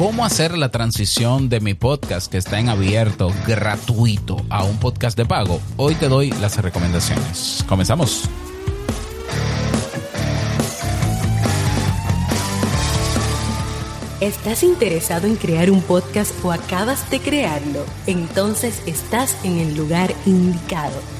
cómo hacer la transición de mi podcast que está en abierto, gratuito, a un podcast de pago, hoy te doy las recomendaciones. Comenzamos. ¿Estás interesado en crear un podcast o acabas de crearlo? Entonces estás en el lugar indicado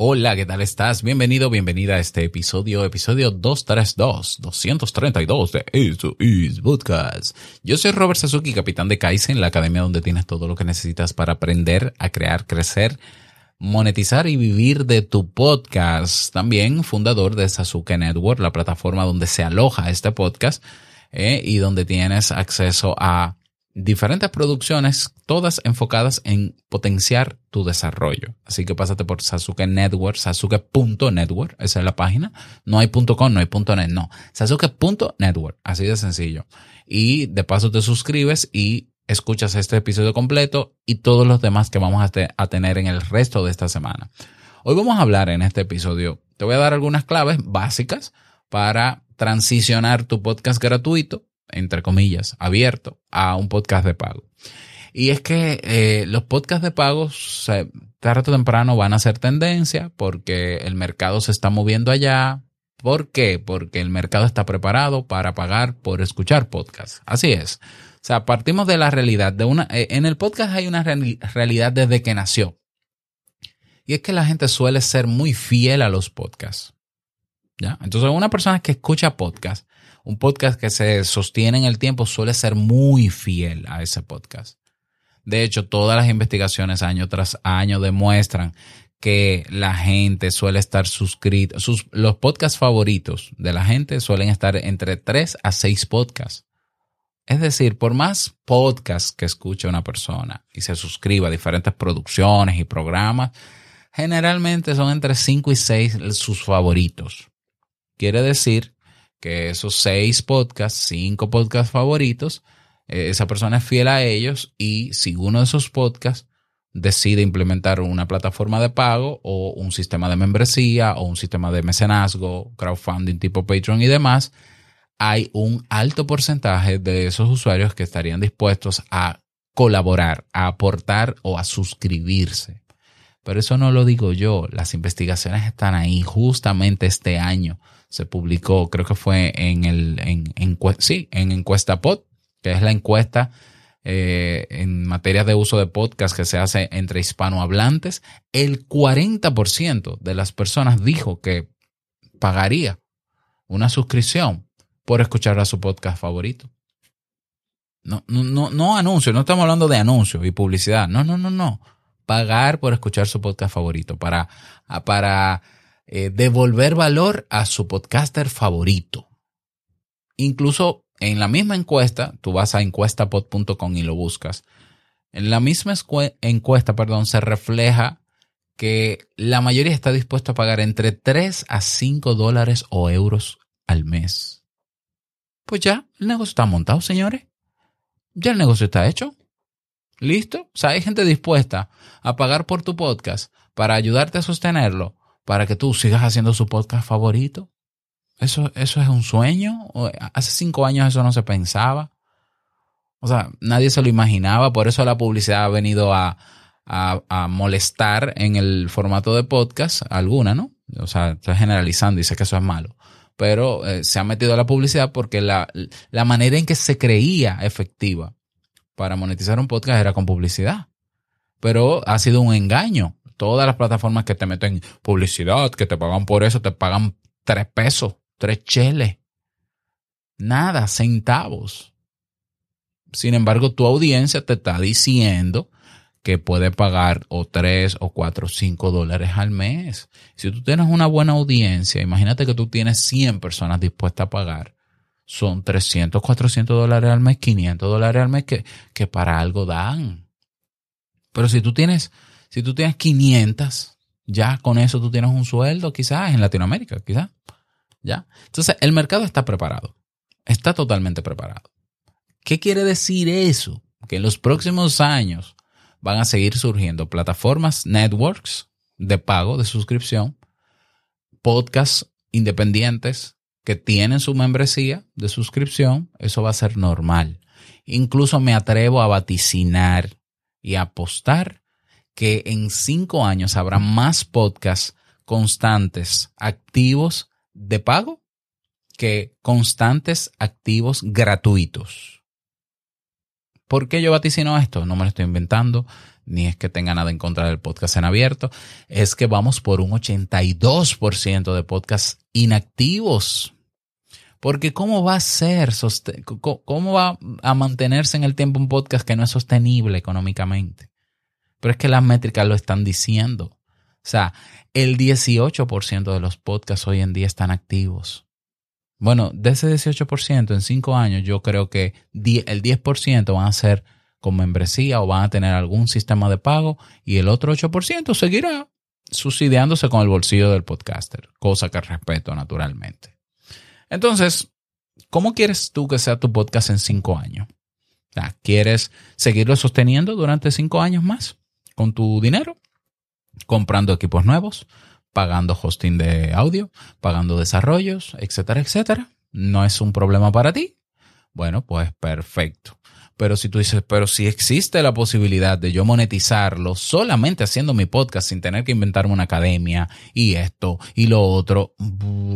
Hola, ¿qué tal estás? Bienvenido, bienvenida a este episodio, episodio 232, 232 de Esto is Podcast. Yo soy Robert Sasuki, capitán de Kaizen, la academia donde tienes todo lo que necesitas para aprender a crear, crecer, monetizar y vivir de tu podcast. También fundador de Sasuke Network, la plataforma donde se aloja este podcast eh, y donde tienes acceso a diferentes producciones, todas enfocadas en potenciar tu desarrollo. Así que pásate por Sasuke Network, sasuke.network, esa es la página. No hay .com, no hay .net, no. Sasuke.network, así de sencillo. Y de paso te suscribes y escuchas este episodio completo y todos los demás que vamos a, a tener en el resto de esta semana. Hoy vamos a hablar en este episodio, te voy a dar algunas claves básicas para transicionar tu podcast gratuito entre comillas, abierto a un podcast de pago. Y es que eh, los podcasts de pago, tarde o temprano, van a ser tendencia porque el mercado se está moviendo allá. ¿Por qué? Porque el mercado está preparado para pagar por escuchar podcasts. Así es. O sea, partimos de la realidad. De una, eh, en el podcast hay una realidad desde que nació. Y es que la gente suele ser muy fiel a los podcasts. Entonces, una persona que escucha podcasts un podcast que se sostiene en el tiempo suele ser muy fiel a ese podcast. De hecho, todas las investigaciones año tras año demuestran que la gente suele estar suscrita. los podcasts favoritos de la gente suelen estar entre 3 a 6 podcasts. Es decir, por más podcasts que escuche una persona y se suscriba a diferentes producciones y programas, generalmente son entre 5 y 6 sus favoritos. Quiere decir que esos seis podcasts, cinco podcasts favoritos, eh, esa persona es fiel a ellos y si uno de esos podcasts decide implementar una plataforma de pago o un sistema de membresía o un sistema de mecenazgo, crowdfunding tipo Patreon y demás, hay un alto porcentaje de esos usuarios que estarían dispuestos a colaborar, a aportar o a suscribirse. Pero eso no lo digo yo, las investigaciones están ahí justamente este año se publicó, creo que fue en el, en, en, sí, en Encuesta Pod, que es la encuesta eh, en materia de uso de podcast que se hace entre hispanohablantes, el 40% de las personas dijo que pagaría una suscripción por escuchar a su podcast favorito. No, no, no, no anuncio, no estamos hablando de anuncios y publicidad. No, no, no, no. Pagar por escuchar su podcast favorito para, para eh, devolver valor a su podcaster favorito. Incluso en la misma encuesta, tú vas a encuestapod.com y lo buscas. En la misma encuesta, perdón, se refleja que la mayoría está dispuesto a pagar entre 3 a 5 dólares o euros al mes. Pues ya, el negocio está montado, señores. Ya el negocio está hecho. ¿Listo? O sea, hay gente dispuesta a pagar por tu podcast para ayudarte a sostenerlo para que tú sigas haciendo su podcast favorito. Eso, eso es un sueño. Hace cinco años eso no se pensaba. O sea, nadie se lo imaginaba. Por eso la publicidad ha venido a, molestar en el formato de podcast, alguna, ¿no? O sea, estoy generalizando y sé que eso es malo. Pero eh, se ha metido a la publicidad porque la, la manera en que se creía efectiva para monetizar un podcast era con publicidad. Pero ha sido un engaño todas las plataformas que te meten publicidad, que te pagan por eso, te pagan tres pesos, tres cheles. Nada, centavos. Sin embargo, tu audiencia te está diciendo que puede pagar o tres o cuatro o cinco dólares al mes. Si tú tienes una buena audiencia, imagínate que tú tienes 100 personas dispuestas a pagar. son 300, 400 dólares al mes, 500 dólares al mes que, que para algo dan. Pero si tú tienes, si tú tienes 500, ya con eso tú tienes un sueldo, quizás en Latinoamérica, quizás. ¿Ya? Entonces, el mercado está preparado. Está totalmente preparado. ¿Qué quiere decir eso? Que en los próximos años van a seguir surgiendo plataformas, networks de pago, de suscripción, podcasts independientes que tienen su membresía de suscripción, eso va a ser normal. Incluso me atrevo a vaticinar y apostar que en cinco años habrá más podcasts constantes, activos de pago que constantes, activos, gratuitos. ¿Por qué yo vaticino esto? No me lo estoy inventando, ni es que tenga nada en contra del podcast en abierto. Es que vamos por un 82% de podcasts inactivos. Porque ¿cómo va a ser, cómo va a mantenerse en el tiempo un podcast que no es sostenible económicamente? Pero es que las métricas lo están diciendo. O sea, el 18% de los podcasts hoy en día están activos. Bueno, de ese 18% en cinco años, yo creo que el 10% van a ser con membresía o van a tener algún sistema de pago y el otro 8% seguirá subsidiándose con el bolsillo del podcaster, cosa que respeto naturalmente. Entonces, ¿cómo quieres tú que sea tu podcast en cinco años? ¿Quieres seguirlo sosteniendo durante cinco años más con tu dinero? Comprando equipos nuevos, pagando hosting de audio, pagando desarrollos, etcétera, etcétera. No es un problema para ti. Bueno, pues perfecto. Pero si tú dices, pero si existe la posibilidad de yo monetizarlo solamente haciendo mi podcast sin tener que inventarme una academia y esto y lo otro,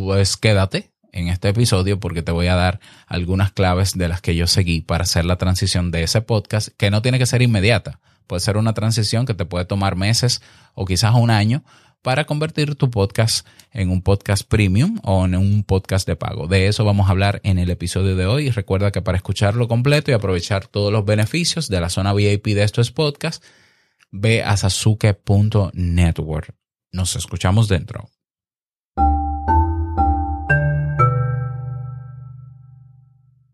pues quédate en este episodio porque te voy a dar algunas claves de las que yo seguí para hacer la transición de ese podcast, que no tiene que ser inmediata. Puede ser una transición que te puede tomar meses o quizás un año, para convertir tu podcast en un podcast premium o en un podcast de pago. De eso vamos a hablar en el episodio de hoy. Recuerda que para escucharlo completo y aprovechar todos los beneficios de la zona VIP de estos podcasts, ve a sasuke.network. Nos escuchamos dentro.